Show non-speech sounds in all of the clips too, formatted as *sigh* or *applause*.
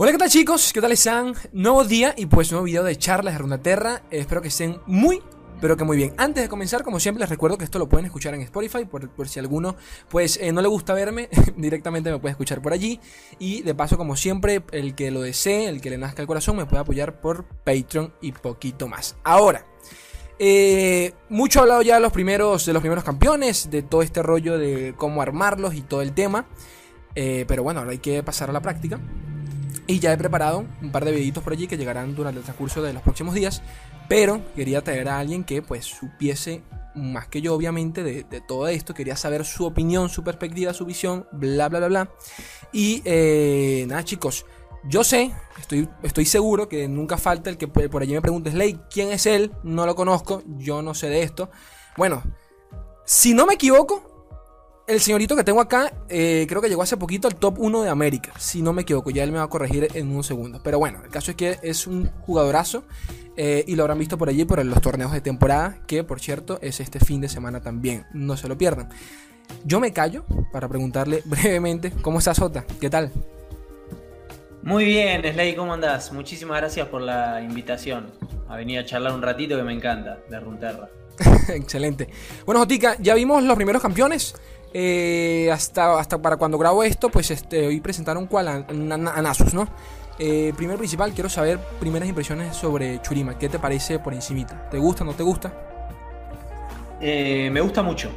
Hola, ¿qué tal chicos? ¿Qué tal están? Nuevo día y pues nuevo video de charlas de Runaterra. Espero que estén muy, pero que muy bien. Antes de comenzar, como siempre, les recuerdo que esto lo pueden escuchar en Spotify, por, por si alguno pues eh, no le gusta verme, *laughs* directamente me puede escuchar por allí. Y de paso, como siempre, el que lo desee, el que le nazca el corazón, me puede apoyar por Patreon y poquito más. Ahora, eh, mucho he hablado ya de los, primeros, de los primeros campeones, de todo este rollo de cómo armarlos y todo el tema. Eh, pero bueno, ahora hay que pasar a la práctica. Y ya he preparado un par de videitos por allí que llegarán durante el transcurso de los próximos días. Pero quería traer a alguien que pues supiese más que yo obviamente de, todo esto. Quería saber su opinión, su perspectiva, su visión, bla, bla, bla, bla. Y eh, nada chicos, yo sé, estoy, estoy seguro que nunca falta el que por allí me pregunte, Slay, ¿quién es él? No lo conozco, yo no sé de esto. Bueno, si no me equivoco, el señorito que tengo acá, eh, creo que llegó hace poquito al top 1 de América, si no me equivoco, ya él me va a corregir en un segundo. Pero bueno, el caso es que es un jugadorazo eh, y lo habrán visto por allí por los torneos de temporada, que por cierto es este fin de semana también, no se lo pierdan. Yo me callo para preguntarle *laughs* brevemente, ¿cómo estás, Sota? ¿Qué tal? Muy bien, Slay, ¿cómo andás? Muchísimas gracias por la invitación a venir a charlar un ratito que me encanta de Runterra. *laughs* Excelente. Bueno, Jotica, ya vimos los primeros campeones. Eh, hasta, hasta para cuando grabo esto, pues este, hoy presentaron cuál a, a, Nasus, ¿no? Eh, primero principal, quiero saber primeras impresiones sobre Churima. ¿Qué te parece por encimita? ¿Te gusta, no te gusta? Eh, me gusta mucho.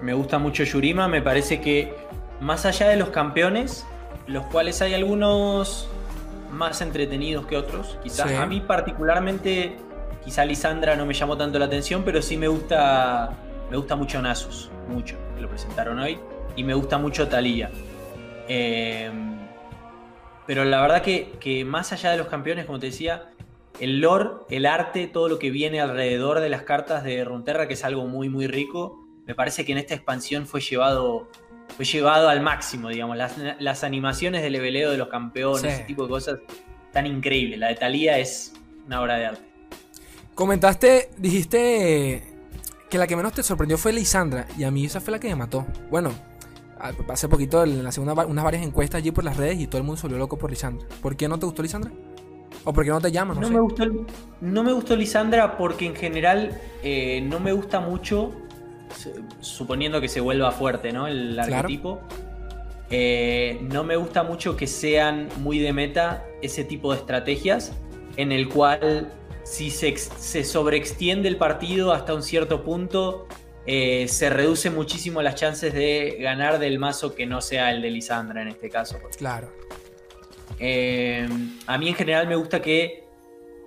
Me gusta mucho Churima. Me parece que más allá de los campeones, los cuales hay algunos más entretenidos que otros, quizás. Sí. A mí particularmente, quizá Lisandra no me llamó tanto la atención, pero sí me gusta, me gusta mucho Nasus, mucho que lo presentaron hoy. Y me gusta mucho Talía. Eh, pero la verdad que, que, más allá de los campeones, como te decía, el lore, el arte, todo lo que viene alrededor de las cartas de Runeterra, que es algo muy, muy rico, me parece que en esta expansión fue llevado, fue llevado al máximo, digamos. Las, las animaciones de leveleo de los campeones, sí. ese tipo de cosas, tan increíbles. La de Talía es una obra de arte. Comentaste, dijiste que la que menos te sorprendió fue Lisandra. Y a mí esa fue la que me mató. Bueno, hace poquito en la segunda, unas varias encuestas allí por las redes y todo el mundo se volvió loco por Lisandra. ¿Por qué no te gustó Lisandra? ¿O por qué no te llaman? No, no, me, gustó, no me gustó Lisandra porque en general eh, no me gusta mucho, suponiendo que se vuelva fuerte, ¿no? El arquetipo. Claro. Eh, no me gusta mucho que sean muy de meta ese tipo de estrategias en el cual si se, se sobreextiende el partido hasta un cierto punto, eh, se reduce muchísimo las chances de ganar del mazo que no sea el de Lisandra en este caso. Claro. Eh, a mí en general me gusta que,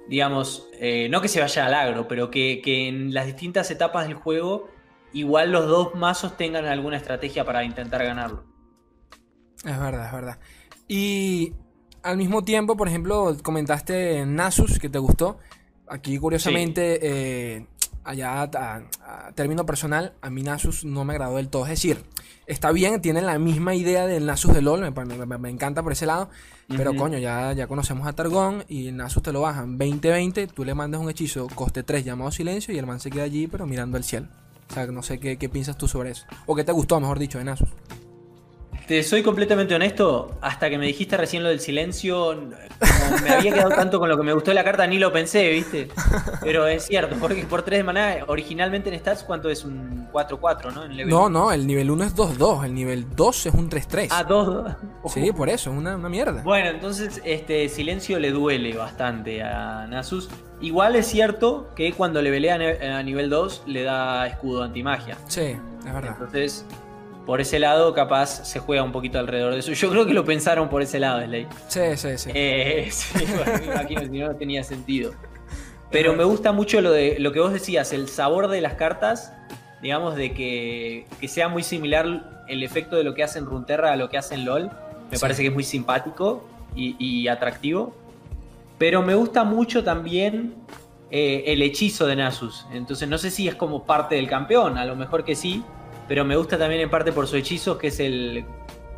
digamos, eh, no que se vaya al agro, pero que, que, en las distintas etapas del juego igual los dos mazos tengan alguna estrategia para intentar ganarlo. Es verdad, es verdad. Y al mismo tiempo, por ejemplo, comentaste Nasus que te gustó. Aquí, curiosamente, sí. eh, allá a, a, término personal, a mí Nasus no me agradó del todo. Es decir, está bien, tienen la misma idea del Nasus de LOL, me, me, me encanta por ese lado. Uh -huh. Pero coño, ya, ya conocemos a Targón y el Nasus te lo bajan 20-20, tú le mandas un hechizo coste 3 llamado silencio y el man se queda allí, pero mirando al cielo. O sea, no sé qué, qué piensas tú sobre eso. O qué te gustó, mejor dicho, de Nasus. Te soy completamente honesto, hasta que me dijiste recién lo del silencio, me había quedado tanto con lo que me gustó de la carta, ni lo pensé, ¿viste? Pero es cierto, porque por 3 de maná, originalmente en Stats, ¿cuánto es? Un 4-4, ¿no? En no, no, el nivel 1 es 2-2, el nivel 2 es un 3-3. Ah, 2-2. Sí, por eso, una, una mierda. Bueno, entonces este silencio le duele bastante a Nasus. Igual es cierto que cuando le velea a nivel 2 le da escudo antimagia. Sí, es verdad. Entonces por ese lado capaz se juega un poquito alrededor de eso. Yo creo que lo pensaron por ese lado, Slay. Sí, sí, sí. Eh, *laughs* sí bueno, no, no tenía sentido. Pero me gusta mucho lo de lo que vos decías, el sabor de las cartas, digamos, de que, que sea muy similar el efecto de lo que hacen Runterra a lo que hacen LOL. Me sí. parece que es muy simpático y, y, atractivo. Pero me gusta mucho también eh, el hechizo de Nasus. Entonces no sé si es como parte del campeón, a lo mejor que sí pero me gusta también en parte por su hechizo, que es el.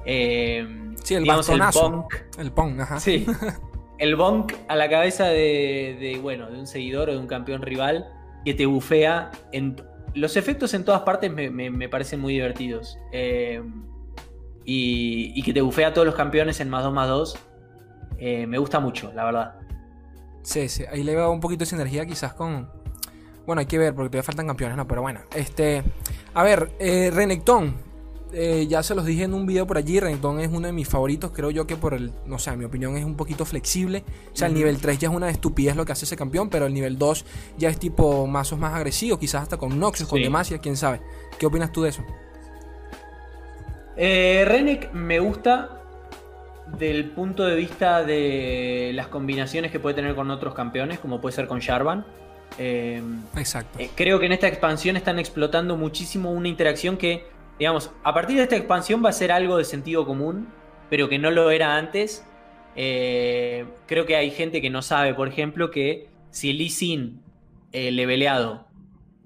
Eh, sí, el digamos, el bonk. El pong, ajá. Sí. *laughs* El bonk a la cabeza de, de, bueno, de un seguidor o de un campeón rival que te bufea. En, los efectos en todas partes me, me, me parecen muy divertidos. Eh, y, y, que te bufea a todos los campeones en más 2 más 2. eh, me gusta mucho, la verdad. Sí, sí, ahí le veo un poquito de sinergia quizás con... Bueno, hay que ver porque todavía faltan campeones, ¿no? Pero bueno, este... A ver, eh, Renekton, eh, ya se los dije en un video por allí, Renekton es uno de mis favoritos, creo yo que por el, no sé, mi opinión es un poquito flexible. O sea, el nivel 3 ya es una estupidez lo que hace ese campeón, pero el nivel 2 ya es tipo mazos más agresivos, quizás hasta con Noxus, con Demacia, quién sabe. ¿Qué opinas tú de eso? Eh, Renek me gusta del punto de vista de las combinaciones que puede tener con otros campeones, como puede ser con Sharvan. Eh, Exacto. Eh, creo que en esta expansión están explotando muchísimo una interacción que, digamos, a partir de esta expansión va a ser algo de sentido común, pero que no lo era antes. Eh, creo que hay gente que no sabe, por ejemplo, que si Lee Sin leveleado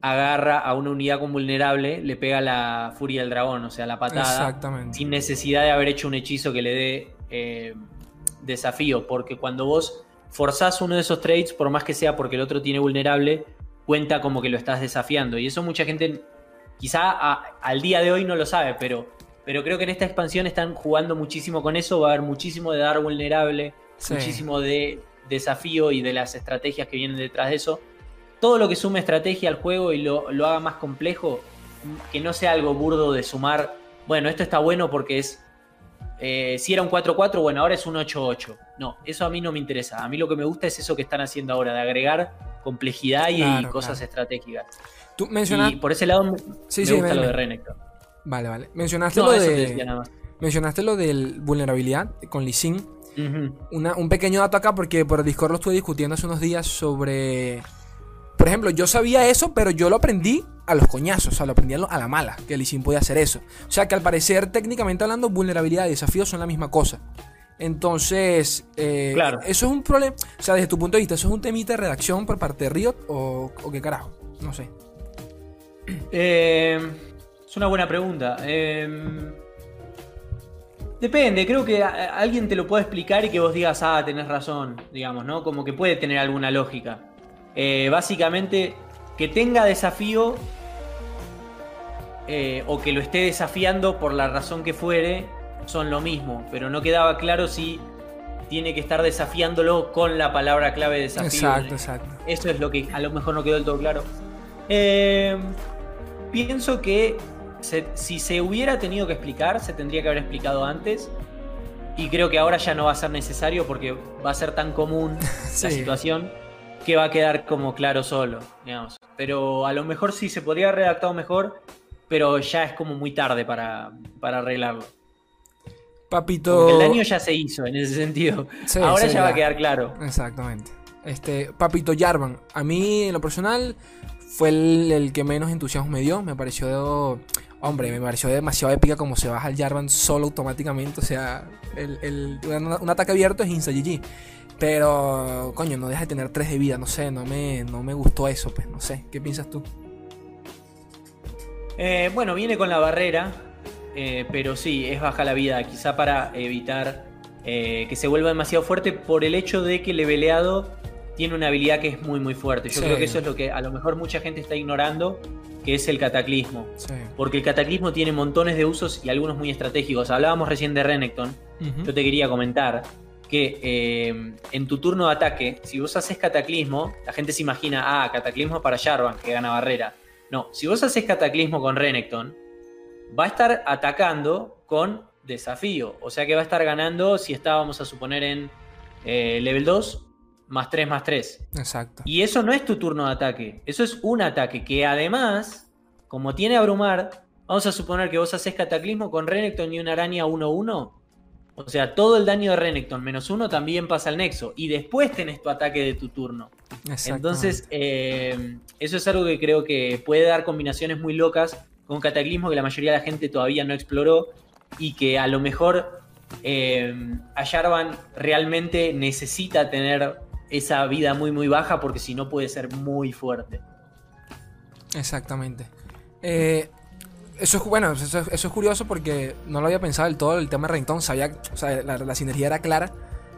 agarra a una unidad con vulnerable, le pega la furia del dragón, o sea, la patada. Sin necesidad de haber hecho un hechizo que le dé eh, desafío, porque cuando vos forzás uno de esos trades, por más que sea porque el otro tiene vulnerable, cuenta como que lo estás desafiando. Y eso mucha gente quizá al día de hoy no lo sabe, pero, pero creo que en esta expansión están jugando muchísimo con eso, va a haber muchísimo de dar vulnerable, muchísimo de desafío y de las estrategias que vienen detrás de eso. Todo lo que sume estrategia al juego y lo, haga más complejo, que no sea algo burdo de sumar, bueno, esto está bueno porque es, eh, si era un 4-4, bueno, ahora es un 8-8. No, eso a mí no me interesa. A mí lo que me gusta es eso que están haciendo ahora, de agregar complejidad y, cosas estratégicas. Tú mencionaste... Y por ese lado sí, me gusta lo de Renekton. Vale, vale. Mencionaste lo de... Mencionaste lo de vulnerabilidad con Lee Sin. un pequeño dato acá porque por Discord lo estuve discutiendo hace unos días sobre por ejemplo, yo sabía eso, pero yo lo aprendí a los coñazos, o sea, lo aprendí a la mala, que el Lee podía hacer eso. O sea, que al parecer, técnicamente hablando, vulnerabilidad y desafío son la misma cosa. Entonces, eh, claro. eso es un problema. O sea, desde tu punto de vista, ¿eso es un temita de redacción por parte de Riot o, qué carajo? No sé. Eh, es una buena pregunta. Eh, depende, creo que alguien te lo puede explicar y que vos digas, ah, tenés razón, digamos, ¿no? Como que puede tener alguna lógica. Eh, básicamente que tenga desafío eh, o que lo esté desafiando por la razón que fuere, son lo mismo, pero no quedaba claro si tiene que estar desafiándolo con la palabra clave desafío. Exacto, exacto. Eso es lo que a lo mejor no quedó del todo claro. Eh, pienso que si se hubiera tenido que explicar, se tendría que haber explicado antes. Y creo que ahora ya no va a ser necesario porque va a ser tan común *laughs* la situación que va a quedar como claro solo, digamos. Pero a lo mejor sí se podría haber redactado mejor, pero ya es como muy tarde para, arreglarlo. Papito. el daño ya se hizo en ese sentido. Ahora ya, va a quedar claro. Exactamente. Este, Papito Jarvan, a mí en lo personal fue el, que menos entusiasmo me dio. Me pareció, hombre, me pareció demasiado épica como se baja el Jarvan solo automáticamente. O sea, el, un, ataque abierto es Insta GG. Pero, coño, no deja de tener 3 de vida, no sé, no me, no me gustó eso, pues, no sé. ¿Qué piensas tú? Eh, bueno, viene con la barrera, eh, pero sí, es baja la vida, quizá para evitar eh, que se vuelva demasiado fuerte por el hecho de que el leveleado tiene una habilidad que es muy muy fuerte. Yo creo que eso es lo que a lo mejor mucha gente está ignorando, que es el cataclismo. Porque el cataclismo tiene montones de usos y algunos muy estratégicos. Hablábamos recién de Renekton, yo te quería comentar que eh, en tu turno de ataque, si vos haces cataclismo, la gente se imagina, ah, cataclismo para Jarvan, que gana barrera. No, si vos haces cataclismo con Renekton, va a estar atacando con desafío. O sea que va a estar ganando, si estábamos a suponer en eh, level 2, más 3 más 3. Exacto. Y eso no es tu turno de ataque, eso es un ataque que además, como tiene abrumar, vamos a suponer que vos haces cataclismo con Renekton y una araña 1-1 o sea, todo el daño de Renekton menos uno también pasa al nexo. Y después tenés tu ataque de tu turno. Entonces, eh, eso es algo que creo que puede dar combinaciones muy locas con Cataclismo que la mayoría de la gente todavía no exploró. Y que a lo mejor eh, a Jarvan realmente necesita tener esa vida muy muy baja porque si no puede ser muy fuerte. Exactamente. Eh, eso es bueno, eso, es curioso porque no lo había pensado del todo el tema de Renekton. Sabía, o sea, la, sinergia era clara,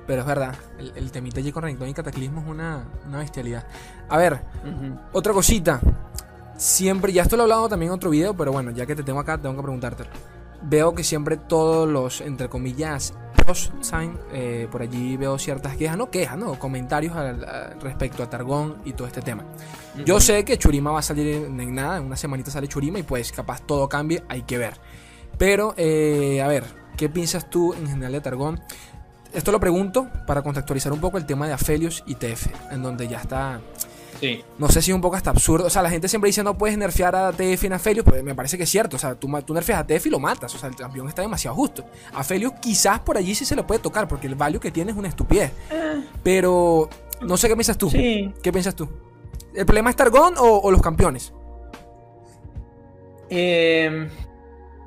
pero es verdad. El, el temita allí con Renekton y Cataclismo es una, bestialidad. A ver, otra cosita. Siempre, ya esto lo he hablado también en otro video, pero bueno, ya que te tengo acá, tengo que preguntártelo. Veo que siempre todos los, entre comillas, Sign, eh, por allí veo ciertas quejas, no quejas, no, comentarios respecto a Targón y todo este tema. Yo sé que Churima va a salir en, nada, en una semanita sale Churima y pues capaz todo cambie, hay que ver. Pero, eh, a ver, ¿qué piensas tú en general de Targón? Esto lo pregunto para contextualizar un poco el tema de Aphelios y TF, en donde ya está no sé si es un poco hasta absurdo. O sea, la gente siempre dice no puedes nerfear a TF en Aphelios, pues me parece que es cierto. O sea, tú, tú nerfeas a TF y lo matas. O sea, el campeón está demasiado justo. A Aphelios quizás por allí sí se le puede tocar, porque el value que tiene es una estupidez. Eh. Pero no sé qué piensas tú. ¿Qué piensas tú? ¿El problema es Targón o, los campeones? Em,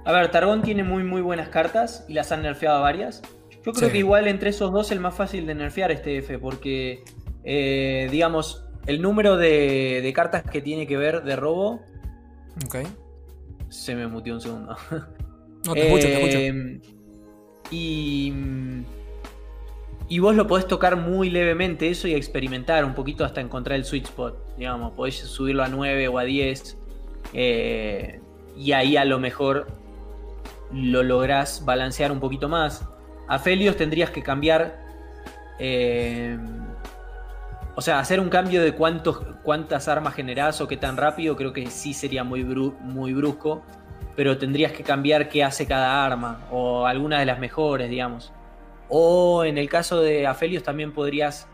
a ver, Targón tiene muy muy buenas cartas y las han nerfeado varias. Yo creo que igual entre esos dos el más fácil de nerfear es TF, porque eh, digamos, el número de, cartas que tiene que ver de robo. Ok. Se me mutió un segundo. No, te escucho, te escucho. Em, y. Y vos lo podés tocar muy levemente eso y experimentar un poquito hasta encontrar el sweet spot. Digamos, podés subirlo a 9 o a 10. Eh, y ahí a lo mejor lo lográs balancear un poquito más. A Felios tendrías que cambiar. Eh, o sea, hacer un cambio de cuántos, cuántas armas generás o qué tan rápido, creo que sí sería muy, muy brusco. Pero tendrías que cambiar qué hace cada arma. O alguna de las mejores, digamos. O en el caso de Aphelios también podrías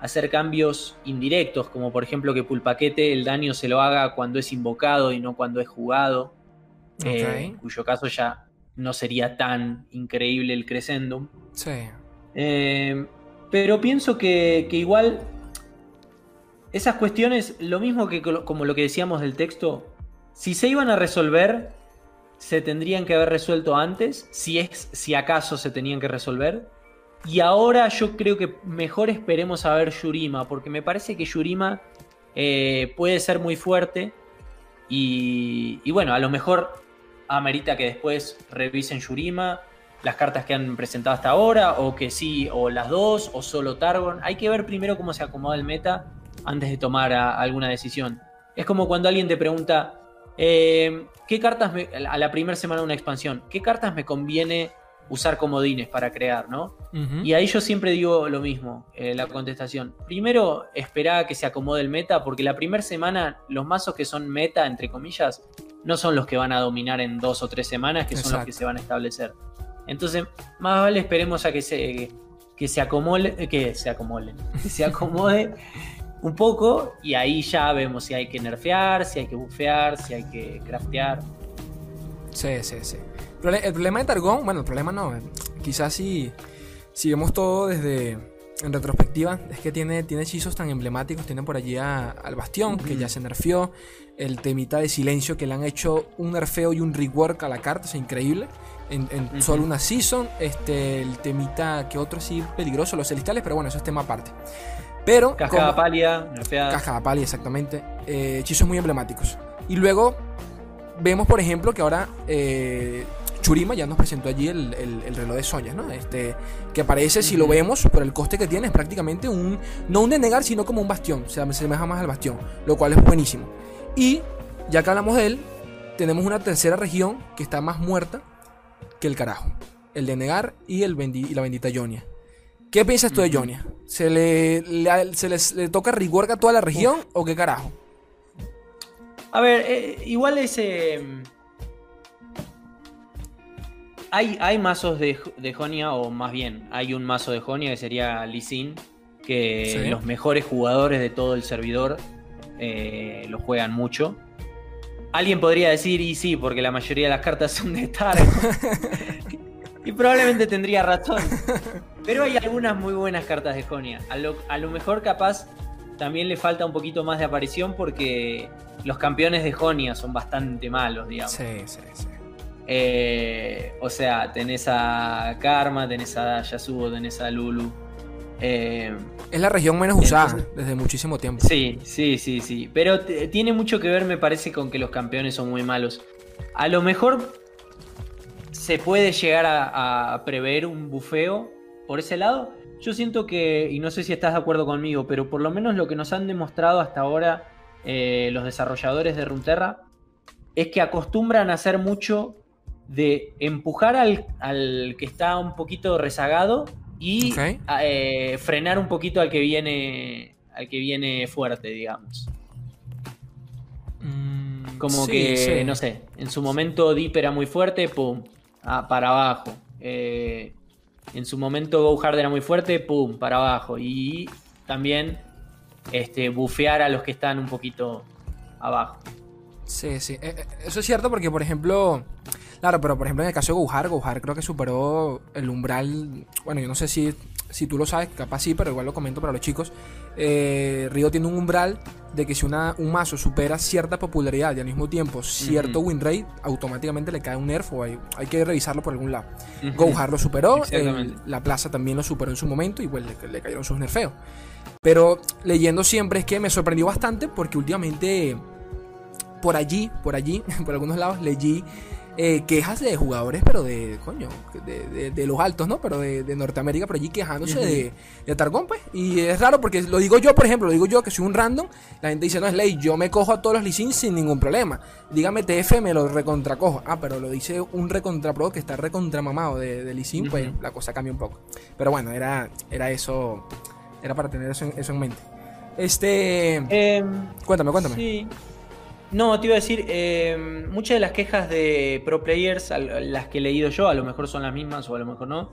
hacer cambios indirectos, como por ejemplo que Pulpaquete el daño se lo haga cuando es invocado y no cuando es jugado. Eh, en cuyo caso ya no sería tan increíble el Crescendum. Sí. Eh, pero pienso que, que, igual esas cuestiones, lo mismo que como lo que decíamos del texto, si se iban a resolver, se tendrían que haber resuelto antes, si es, si acaso se tenían que resolver. Y ahora yo creo que mejor esperemos a ver Yurima, porque me parece que Yurima eh, puede ser muy fuerte. Y, y, bueno, a lo mejor amerita que después revisen Yurima, las cartas que han presentado hasta ahora, o que sí, o las dos, o solo Targon. Hay que ver primero cómo se acomoda el meta antes de tomar alguna decisión. Es como cuando alguien te pregunta, eh, ¿qué cartas a la primera semana de una expansión, qué cartas me conviene usar comodines para crear, ¿no? Y ahí yo siempre digo lo mismo, eh, la contestación. Primero, espera a que se acomode el meta, porque la primera semana los mazos que son meta, entre comillas, no son los que van a dominar en dos o tres semanas, que son los que se van a establecer. Entonces, más vale esperemos a que se, que se acomode, que se acomode, *laughs* que se acomode un poco y ahí ya vemos si hay que nerfear, si hay que bufear, si hay que craftear. Sí, sí, sí. El problema de Targón, bueno, el problema no, quizás si, si vemos todo desde en retrospectiva, es que tiene, tiene hechizos tan emblemáticos, tiene por allí al Bastión, que ya se nerfeó, el temita de silencio, que le han hecho un nerfeo y un rework a la carta, es increíble, en, solo una season, este, el temita que otro sí peligroso, los celestiales, pero bueno, eso es tema aparte. Pero. Cascada pálida, nerfeada. Cascada pálida, exactamente. Eh, hechizos muy emblemáticos. Y luego vemos, por ejemplo, que ahora eh, Churima ya nos presentó allí el, reloj de Soñas, ¿no? Este, que aparece, si lo vemos, por el coste que tiene, es prácticamente un. No un denegar, sino como un bastión. Me asemeja más al bastión. Lo cual es buenísimo. Y, ya que hablamos de él, tenemos una tercera región que está más muerta que el carajo. El denegar y, el y la bendita Jonia. ¿Qué piensas tú de Jonia? ¿Se le, se le toca rigor a toda la región o qué carajo? A ver, eh, igual ese. Em, hay, hay mazos de, de, Jonia, o más bien, hay un mazo de Jonia que sería Lee que los mejores jugadores de todo el servidor eh, lo juegan mucho. Alguien podría decir, y sí, porque la mayoría de las cartas son de Targon. *laughs* y probablemente tendría razón. Pero hay algunas muy buenas cartas de Jonia. A lo, mejor capaz también le falta un poquito más de aparición porque los campeones de Jonia son bastante malos, digamos. Sí, sí, sí. Eh, o sea, tenés a Karma, tenés a Yasuo, tenés a Lulu. Eh, es la región menos usada desde muchísimo tiempo. Sí, sí, sí, sí. Pero tiene mucho que ver, me parece, con que los campeones son muy malos. A lo mejor se puede llegar a prever un bufeo por ese lado, yo siento que, y no sé si estás de acuerdo conmigo, pero por lo menos lo que nos han demostrado hasta ahora eh, los desarrolladores de Runeterra es que acostumbran a hacer mucho de empujar al, que está un poquito rezagado y eh, frenar un poquito al que viene al que viene fuerte, digamos. Mm, Como que, no sé, en su momento Deep era muy fuerte, pum, ah, para abajo. Eh, en su momento Go Hard era muy fuerte, pum, para abajo. Y también este, bufear a los que están un poquito abajo. Sí, sí. Eh, eso es cierto porque, por ejemplo. Claro, pero por ejemplo en el caso de Gohar, Gohar creo que superó el umbral. Bueno, yo no sé si, si tú lo sabes, capaz sí, pero igual lo comento para los chicos. Eh, Río tiene un umbral de que si una, un mazo supera cierta popularidad y al mismo tiempo cierto win rate, automáticamente le cae un nerf o hay, hay que revisarlo por algún lado. Gohar lo superó, la plaza también lo superó en su momento y pues le, le cayeron sus nerfeos. Pero leyendo siempre es que me sorprendió bastante porque últimamente por allí, por allí, *laughs* por algunos lados leí eh, quejas de jugadores, pero de, coño, de, los altos, ¿no? Pero de, Norteamérica, por allí quejándose de, de, Targón, pues. Y es raro porque lo digo yo, por ejemplo, lo digo yo que soy un random, la gente dice, no es ley, yo me cojo a todos los Licins sin ningún problema. Dígame TF, me lo recontracojo. Ah, pero lo dice un recontrapro que está recontramamado de, de Licin, pues la cosa cambia un poco. Pero bueno, era, era eso, era para tener eso en, mente. Este... Em, cuéntame, cuéntame. Sí. No, te iba a decir, eh, muchas de las quejas de pro players, las que he leído yo, a lo mejor son las mismas o a lo mejor no,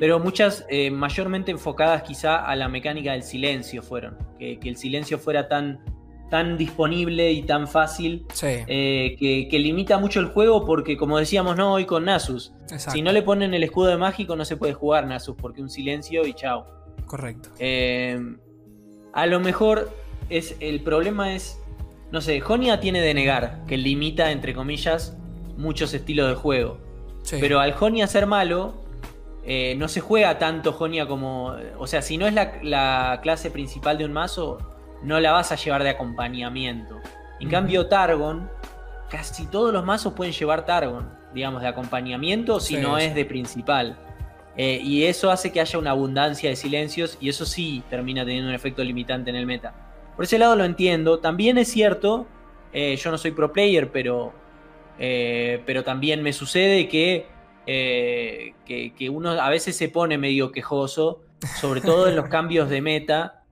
pero muchas eh, mayormente enfocadas quizá a la mecánica del silencio fueron, que, el silencio fuera tan, tan disponible y tan fácil, eh, que, limita mucho el juego porque como decíamos no hoy con Nasus, si no le ponen el escudo de mágico no se puede jugar Nasus porque un silencio y chao. Correcto. a lo mejor es, el problema es no sé, Jonia tiene de negar, que limita, entre comillas, muchos estilos de juego. Pero al Jonia ser malo, eh, no se juega tanto Jonia como. O sea, si no es la, clase principal de un mazo, no la vas a llevar de acompañamiento. En cambio, Targon, casi todos los mazos pueden llevar Targon, digamos, de acompañamiento si no es de principal. Eh, y eso hace que haya una abundancia de silencios y eso sí termina teniendo un efecto limitante en el meta. Por ese lado lo entiendo. También es cierto, eh, yo no soy pro player, pero, eh, pero también me sucede eh, que, que, uno a veces se pone medio quejoso, sobre todo en los *laughs* cambios de meta,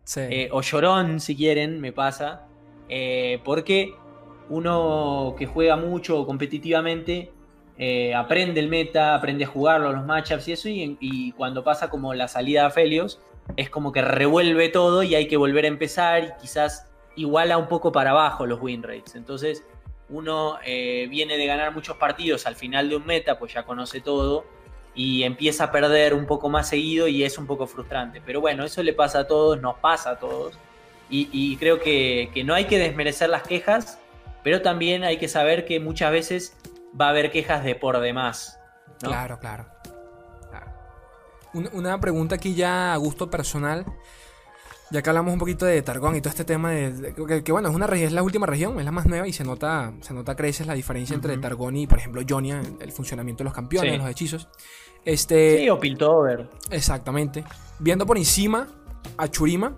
o llorón si quieren, me pasa, porque uno que juega mucho competitivamente aprende el meta, aprende a jugarlo, los matchups y eso, y, y cuando pasa como la salida a Felios, es como que revuelve todo y hay que volver a empezar y quizás iguala un poco para abajo los win rates. Entonces uno eh, viene de ganar muchos partidos al final de un meta, pues ya conoce todo y empieza a perder un poco más seguido y es un poco frustrante. Pero bueno, eso le pasa a todos, nos pasa a todos. Y, creo que, no hay que desmerecer las quejas, pero también hay que saber que muchas veces va a haber quejas de por demás. Claro, claro una pregunta aquí ya a gusto personal. Ya que hablamos un poquito de Targón y todo este tema de, que, bueno, es una es la última región, es la más nueva y se nota, se nota creces la diferencia entre Targón y, por ejemplo, Jonia, el funcionamiento de los campeones, los hechizos. Este, sí, o Piltover. Exactamente. Viendo por encima a Churima,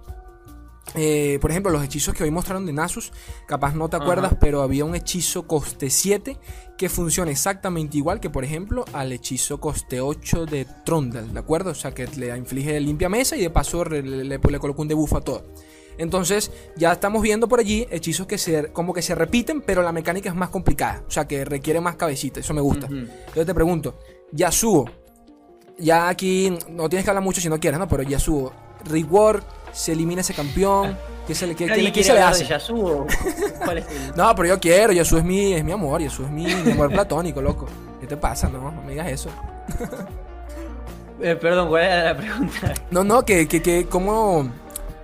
eh, por ejemplo, los hechizos que hoy mostraron de Nasus, capaz no te acuerdas, pero había un hechizo coste 7 que funciona exactamente igual que, por ejemplo, al hechizo coste 8 de Trondal, ¿de acuerdo? O sea, que le inflige limpia mesa y de paso le, le, coloca un debuff a todo. Entonces, ya estamos viendo por allí hechizos que se, como que se repiten, pero la mecánica es más complicada. O sea, que requiere más cabecita. Eso me gusta. Entonces te pregunto, Yasuo. Ya aquí no tienes que hablar mucho si no quieres, ¿no? Pero Yasuo, Reward se elimina ese campeón. ¿Qué se le, qué, se le hace? *laughs* no, pero yo quiero, Yasuo es mi, es mi amor, Yasuo es mi, amor platónico, loco. ¿Qué te pasa? No, no me digas eso. Eh, perdón, ¿cuál era la pregunta? No, no, que, que, que ¿cómo,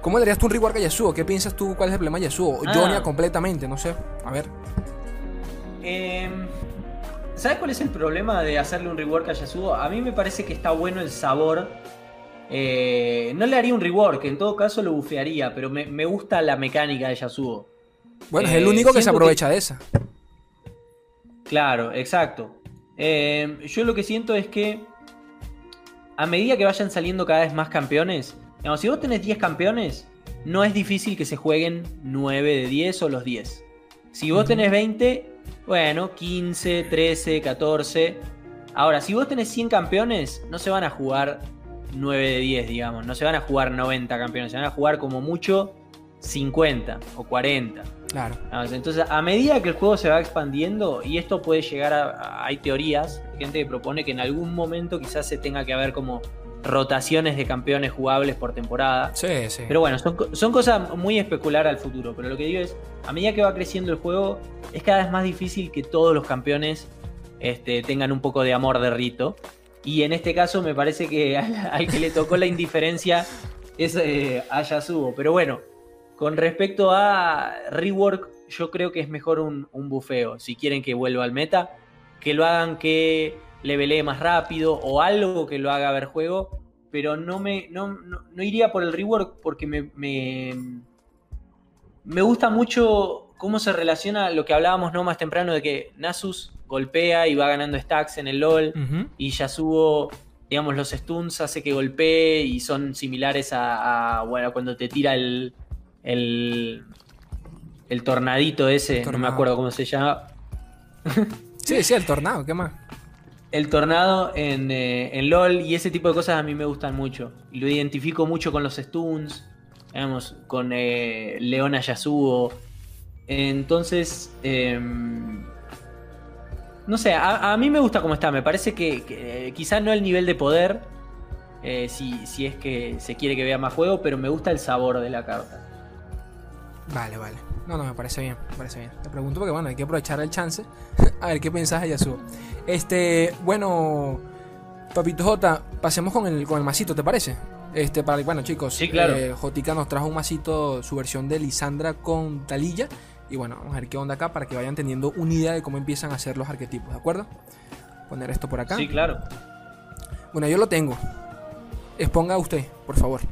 ¿cómo le darías tú un reward a Yasuo? ¿Qué piensas tú? ¿Cuál es el problema de Yasuo? Ah. completamente, no sé. A ver. Em, ¿Sabes cuál es el problema de hacerle un rework a Yasuo? A mí me parece que está bueno el sabor eh, no le haría un rework, en todo caso lo bufearía, pero me, gusta la mecánica de Yasuo. Bueno, es el único que se aprovecha de esa. Claro, exacto. Eh, yo lo que siento es que a medida que vayan saliendo cada vez más campeones, digamos, si vos tenés 10 campeones, no es difícil que se jueguen 9 de 10 o los 10. Si vos tenés 20, bueno, 15, 13, 14, Ahora, si vos tenés 100 campeones, no se van a jugar 9 de 10, digamos. No se van a jugar 90 campeones, se van a jugar como mucho 50 o 40. Claro. Entonces, a medida que el juego se va expandiendo, y esto puede llegar a. Hay teorías, gente que propone que en algún momento quizás se tenga que haber como rotaciones de campeones jugables por temporada. Sí, sí. Pero bueno, son, son cosas muy especular al futuro. Pero lo que digo es, a medida que va creciendo el juego, es cada vez más difícil que todos los campeones este, tengan un poco de amor de rito. Y en este caso me parece que *laughs* al, que le tocó la indiferencia es eh, a. Pero bueno, con respecto a rework, yo creo que es mejor un, bufeo. Si quieren que vuelva al meta, que lo hagan que levelee más rápido o algo que lo haga ver juego. Pero no me no, iría por el rework porque me, me, me gusta mucho cómo se relaciona lo que hablábamos no más temprano de que Nasus golpea y va ganando stacks en el LOL y Yasuo, digamos, los stuns hace que golpee y son similares a, bueno, cuando te tira el, el, el tornadito ese, no me acuerdo cómo se llama. *laughs* sí, sí, el tornado, ¿qué más? El tornado en, eh, en, LOL y ese tipo de cosas a mí me gustan mucho. Y lo identifico mucho con los stuns, digamos, con eh, Leona Yasuo. Entonces, em, no sé, a, mí me gusta cómo está. Me parece que, eh, quizás no el nivel de poder, eh, si, si, es que se quiere que vea más juego, pero me gusta el sabor de la carta. Vale, vale. No, no, me parece bien, me parece bien. Te pregunto porque, bueno, hay que aprovechar el chance. *laughs* a ver qué pensás Yasuo. Este, bueno, Papito J, pasemos con el, con el masito, ¿te parece? Este, para, bueno, chicos, sí, claro. Eh, Jotica nos trajo un masito, su versión de Lisandra con Talilla. Y bueno, vamos a ver qué onda acá para que vayan teniendo una idea de cómo empiezan a ser los arquetipos, ¿de acuerdo? Poner esto por acá. Sí, claro. Bueno, yo lo tengo. Exponga usted, por favor. *laughs*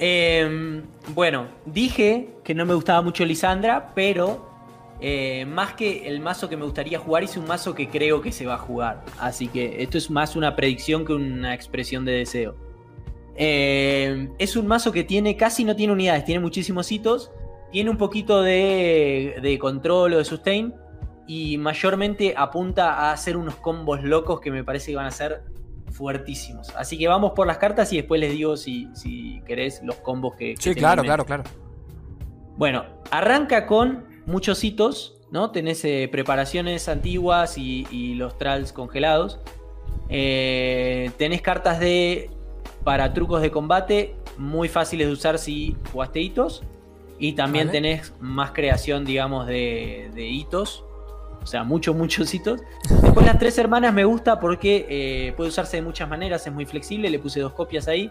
Em, bueno, dije que no me gustaba mucho Lisandra, pero eh, más que el mazo que me gustaría jugar, hice un mazo que creo que se va a jugar. Así que esto es más una predicción que una expresión de deseo. Em, es un mazo que tiene casi no tiene unidades, tiene muchísimos hitos tiene un poquito de, control o de sustain y mayormente apunta a hacer unos combos locos que me parece que van a ser fuertísimos. Así que vamos por las cartas y después les digo si, si querés los combos que... sí, claro, claro, claro. Bueno, arranca con muchos hitos, ¿no? Tenés eh, preparaciones antiguas y, los trals congelados. Eh, tenés cartas de para trucos de combate muy fáciles de usar si jugaste hitos. Y también tenés más creación, digamos, de, hitos. O sea, muchos, muchos hitos. *laughs* Después las tres hermanas me gusta porque eh, puede usarse de muchas maneras, es muy flexible, le puse dos copias ahí.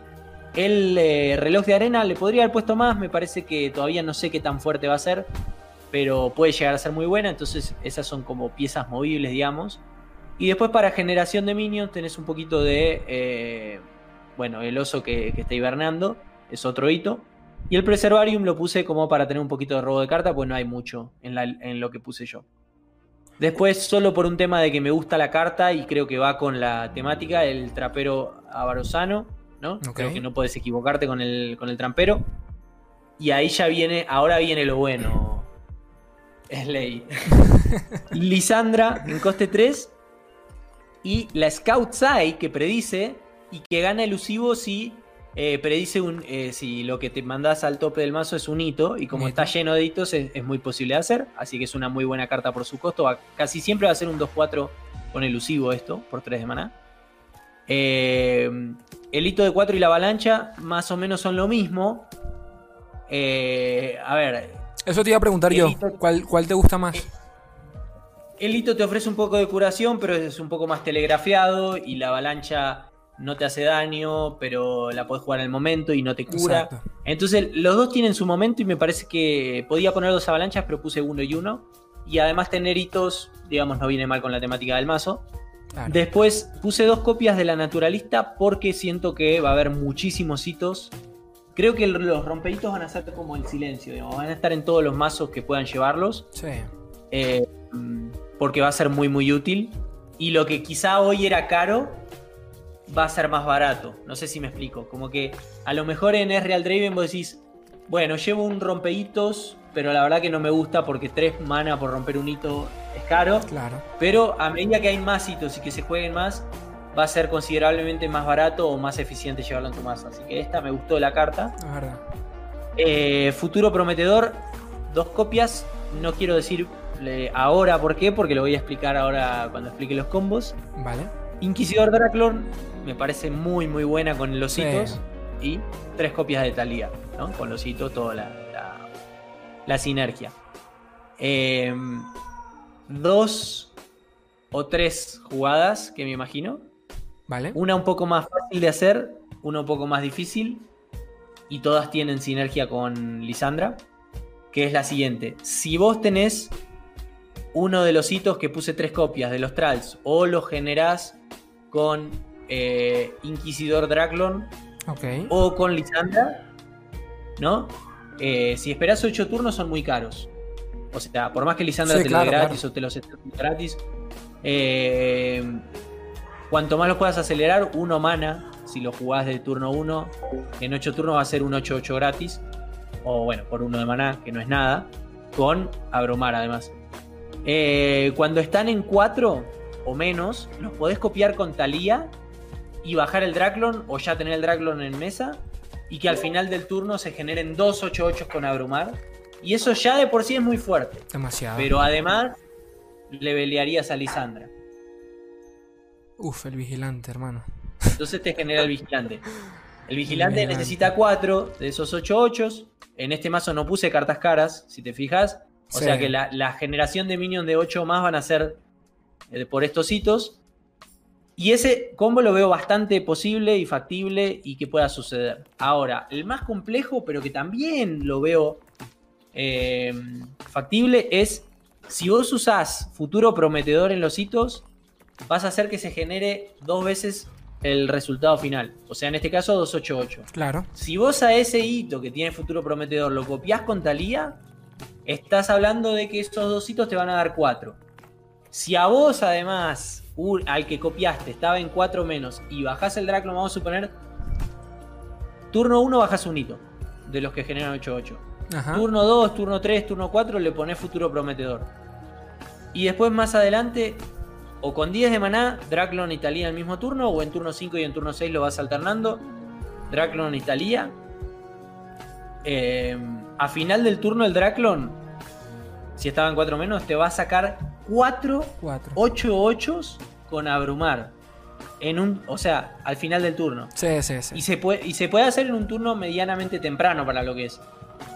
El eh, reloj de arena le podría haber puesto más, me parece que todavía no sé qué tan fuerte va a ser, pero puede llegar a ser muy buena, entonces esas son como piezas movibles, digamos. Y después para generación de minions tenés un poquito de, eh, bueno, el oso que, que está hibernando, es otro hito. Y el Preservarium lo puse como para tener un poquito de robo de carta, pues no hay mucho en, lo que puse yo. Después, solo por un tema de que me gusta la carta y creo que va con la temática, el trapero avarosano, ¿no? Creo que no puedes equivocarte con el, con el trampero. Y ahí ya viene, ahora viene lo bueno. Es ley. *laughs* Lisandra en coste 3. Y la Scout Sai que predice y que gana elusivo si eh, predice un, eh, si lo que te mandas al tope del mazo es un hito, y como está lleno de hitos es, muy posible de hacer, así que es una muy buena carta por su costo. casi siempre va a ser un 2-4 con elusivo esto, por 3 de maná. Eh, el hito de 4 y la avalancha más o menos son lo mismo. a ver. Eso te iba a preguntar yo. ¿Cuál, ¿Cuál te gusta más? El hito te ofrece un poco de curación, pero es un poco más telegrafiado. Y la avalancha no te hace daño, pero la podés jugar en el momento y no te cura. Entonces, los dos tienen su momento y me parece que podía poner dos avalanchas, pero puse uno y uno. Y además tener hitos, digamos, no viene mal con la temática del mazo. Después puse dos copias de la naturalista porque siento que va a haber muchísimos hitos. Creo que los rompeitos van a ser como el silencio, van a estar en todos los mazos que puedan llevarlos. Sí. Eh, porque va a ser muy, muy útil. Y lo que quizá hoy era caro, va a ser más barato. No sé si me explico. Como que a lo mejor en Real Draven vos decís, bueno, llevo un rompeitos, pero la verdad que no me gusta porque tres mana por romper un hito es caro. Claro. Pero a medida que hay más hitos y que se jueguen más, va a ser considerablemente más barato o más eficiente llevarlo en tu masa. Así que esta me gustó la carta. Es verdad. Eh, futuro prometedor, dos copias. No quiero decir ahora por qué, porque lo voy a explicar ahora cuando explique los combos. Vale. Inquisidor Draklorn me parece muy muy buena con los Sí. hitos. Y tres copias de Talía, ¿no? Con los hitos, toda la, la- la sinergia. Eh, dos o tres jugadas que me imagino. Vale. Una un poco más fácil de hacer, una un poco más difícil. Y todas tienen sinergia con Lisandra. Que es la siguiente. Si vos tenés uno de los hitos que puse tres copias de los Tralls. O lo generás con eh, Inquisidor Draklon. Ok. O con Lisandra. ¿No? Eh, si esperás 8 turnos son muy caros. O sea, por más que Lisandra Sí, te claro, lo dé gratis claro. o te los esté gratis. eh, cuanto más lo puedas acelerar, uno mana. Si lo jugás de turno 1, en 8 turnos va a ser un 8-8 gratis. O bueno, por uno de maná, que no es nada. Con abrumar además. Eh, cuando están en 4 o menos, los podés copiar con Talía y bajar el Draklon o ya tener el Draklon en mesa y que al final del turno se generen dos 8-8 con abrumar. Y eso ya de por sí es muy fuerte. Demasiado. Pero además le pelearías a Lisandra. Uf, el vigilante, hermano. Entonces te genera el vigilante. El vigilante necesita 4 de esos 8 8 En este mazo no puse cartas caras, si te fijas. O Sí. sea que la, la generación de minions de 8 más van a ser eh, por estos hitos. Y ese combo lo veo bastante posible y factible y que pueda suceder. Ahora, el más complejo, pero que también lo veo eh, factible, es si vos usás futuro prometedor en los hitos, vas a hacer que se genere dos veces el resultado final. O sea, en este caso 288. Claro. Si vos a ese hito que tiene futuro prometedor lo copiás con Talía, estás hablando de que estos dos hitos te van a dar 4. Si a vos además, al que copiaste, estaba en 4 menos y bajás el Draclo, vamos a suponer, turno 1 bajas un hito de los que generan 8-8. Ajá. Turno 2, turno 3, turno 4 le pones futuro prometedor. Y después más adelante, o con 10 de maná, Draclon y Talía en el mismo turno, o en turno 5 y en turno 6 lo vas alternando. Draclon y Talía. Eh, a final del turno el Draclon, si estaba en 4 menos, te va a sacar 4 Cuatro. 8 8 con abrumar. En un, o sea, al final del turno. Sí, sí, sí. Y se, puede, y se puede hacer en un turno medianamente temprano para lo que es.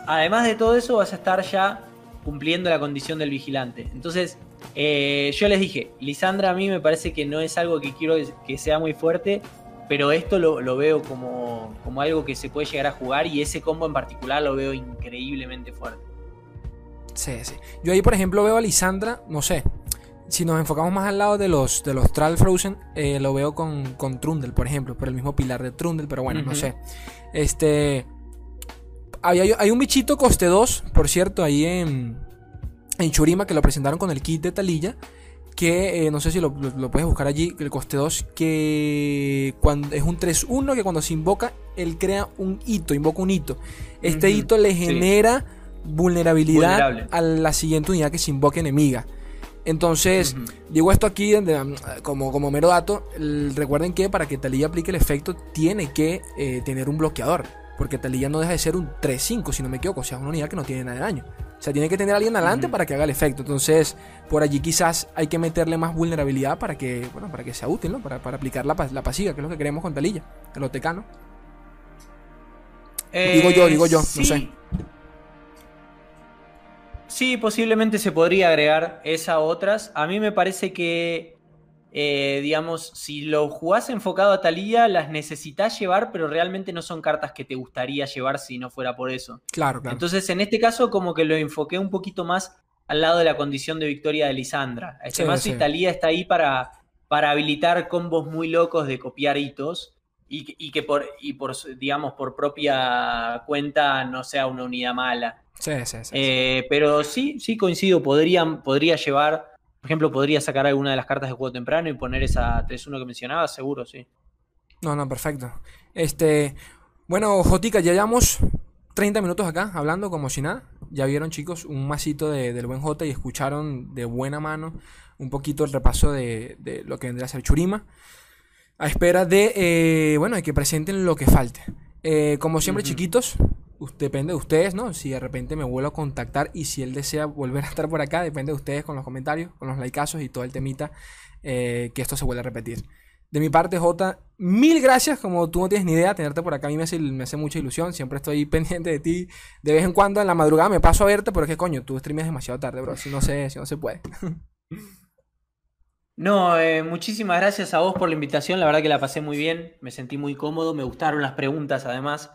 Además de todo eso, vas a estar ya cumpliendo la condición del vigilante. Entonces, eh, yo les dije, Lisandra a mí me parece que no es algo que quiero que- que sea muy fuerte, pero esto lo, lo veo como, como algo que se puede llegar a jugar y ese combo en particular lo veo increíblemente fuerte. Sí, sí. Yo ahí, por ejemplo, veo a Lisandra, no sé. Si nos enfocamos más al lado de los, de los Frozen, eh, lo veo con, con Trundle, por ejemplo, por el mismo pilar de Trundle, pero bueno, no sé. Este. Hay, hay- un bichito coste 2, por cierto, ahí en, en Churima, que lo presentaron con el kit de Talilla. Que eh, no sé si lo, lo- lo puedes buscar allí, el coste 2, que cuando, es un 3-1 que cuando se invoca, él crea un hito, invoca un hito. Este hito le sí. Vulnerabilidad Vulnerable. a la siguiente unidad que se invoque enemiga. Entonces, digo esto aquí um, como, como mero dato. el- recuerden que para que Talía aplique el efecto, tiene que eh, tener un bloqueador. Porque Talía no deja de ser un 3-5, si no me equivoco. O sea, es una unidad que no tiene nada de daño. O sea, tiene que tener a alguien adelante para que haga el efecto. Entonces, por allí quizás hay que meterle más vulnerabilidad para que, bueno, para que sea útil, ¿no? Para, para aplicar la, la pasiva, que es lo que queremos con Talilla. El OTK, ¿no? Digo yo, digo yo, no sé. Sí, posiblemente se podría agregar esa a otras. A mí me parece que, eh, digamos, si lo jugás enfocado a Talía, las necesitas llevar, pero realmente no son cartas que te gustaría llevar si no fuera por eso. Claro, claro. Entonces, en este caso, como que lo enfoqué un poquito más al lado de la condición de victoria de Lisandra. Este Sí, mazo sí. Italia está ahí para, para habilitar combos muy locos de copiar hitos y, que- y que por, y por, digamos, por propia cuenta no sea una unidad mala. Sí, sí, sí. Eh, pero sí, sí coincido, podrían, podría llevar, por ejemplo, podría sacar alguna de las cartas de juego temprano y poner esa 3-1 que mencionaba, seguro, sí. No, no, perfecto. Este, bueno, Jotica, ya llevamos 30 minutos acá hablando como si nada. Ya vieron, chicos, un masito de, del buen J y escucharon de buena mano un poquito el repaso de, de lo que vendría a ser Churima. A espera de, eh, bueno, de que presenten lo que falte. Eh, como siempre, chiquitos, depende de ustedes, ¿no? Si de repente me vuelvo a contactar y si él desea volver a estar por acá, depende de ustedes con los comentarios, con los likeazos y todo el temita, eh, que esto se vuelva a repetir. De mi parte, Jota, mil gracias. Como tú no tienes ni idea, tenerte por acá a mí me hace, mucha ilusión. Siempre estoy *laughs* pendiente de ti. De vez en cuando en la madrugada me paso a verte, pero es que coño, tú streames demasiado tarde, bro. Si no se, si no se puede. *laughs* No, eh, muchísimas gracias a vos por la invitación. La verdad que la pasé muy bien, me sentí muy cómodo, me gustaron las preguntas además,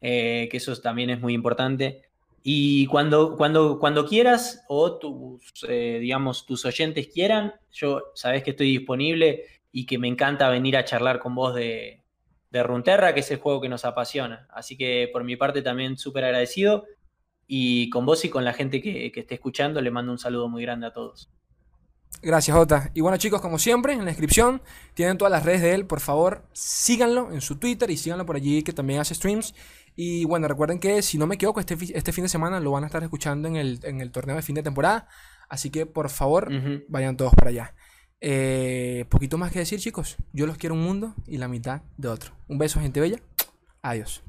eh, que eso también es muy importante. Y cuando, cuando, cuando quieras o tus, eh, digamos, tus oyentes quieran, yo sabés que estoy disponible y que me encanta venir a charlar con vos de, de Runterra, que es el juego que nos apasiona. Así que por mi parte también súper agradecido. Y con vos y con la gente que, que esté escuchando, le mando un saludo muy grande a todos. Gracias, Jota. Y bueno, chicos, como siempre, en la descripción tienen todas las redes de él. Por favor, síganlo en su Twitter y síganlo por allí, que también hace streams. Y bueno, recuerden que si no me equivoco, este, este fin de semana lo van a estar escuchando en el, en el torneo de fin de temporada. Así que por favor, vayan todos para allá. Eh, poquito más que decir, chicos. Yo los quiero un mundo y la mitad de otro. Un beso, gente bella. Adiós.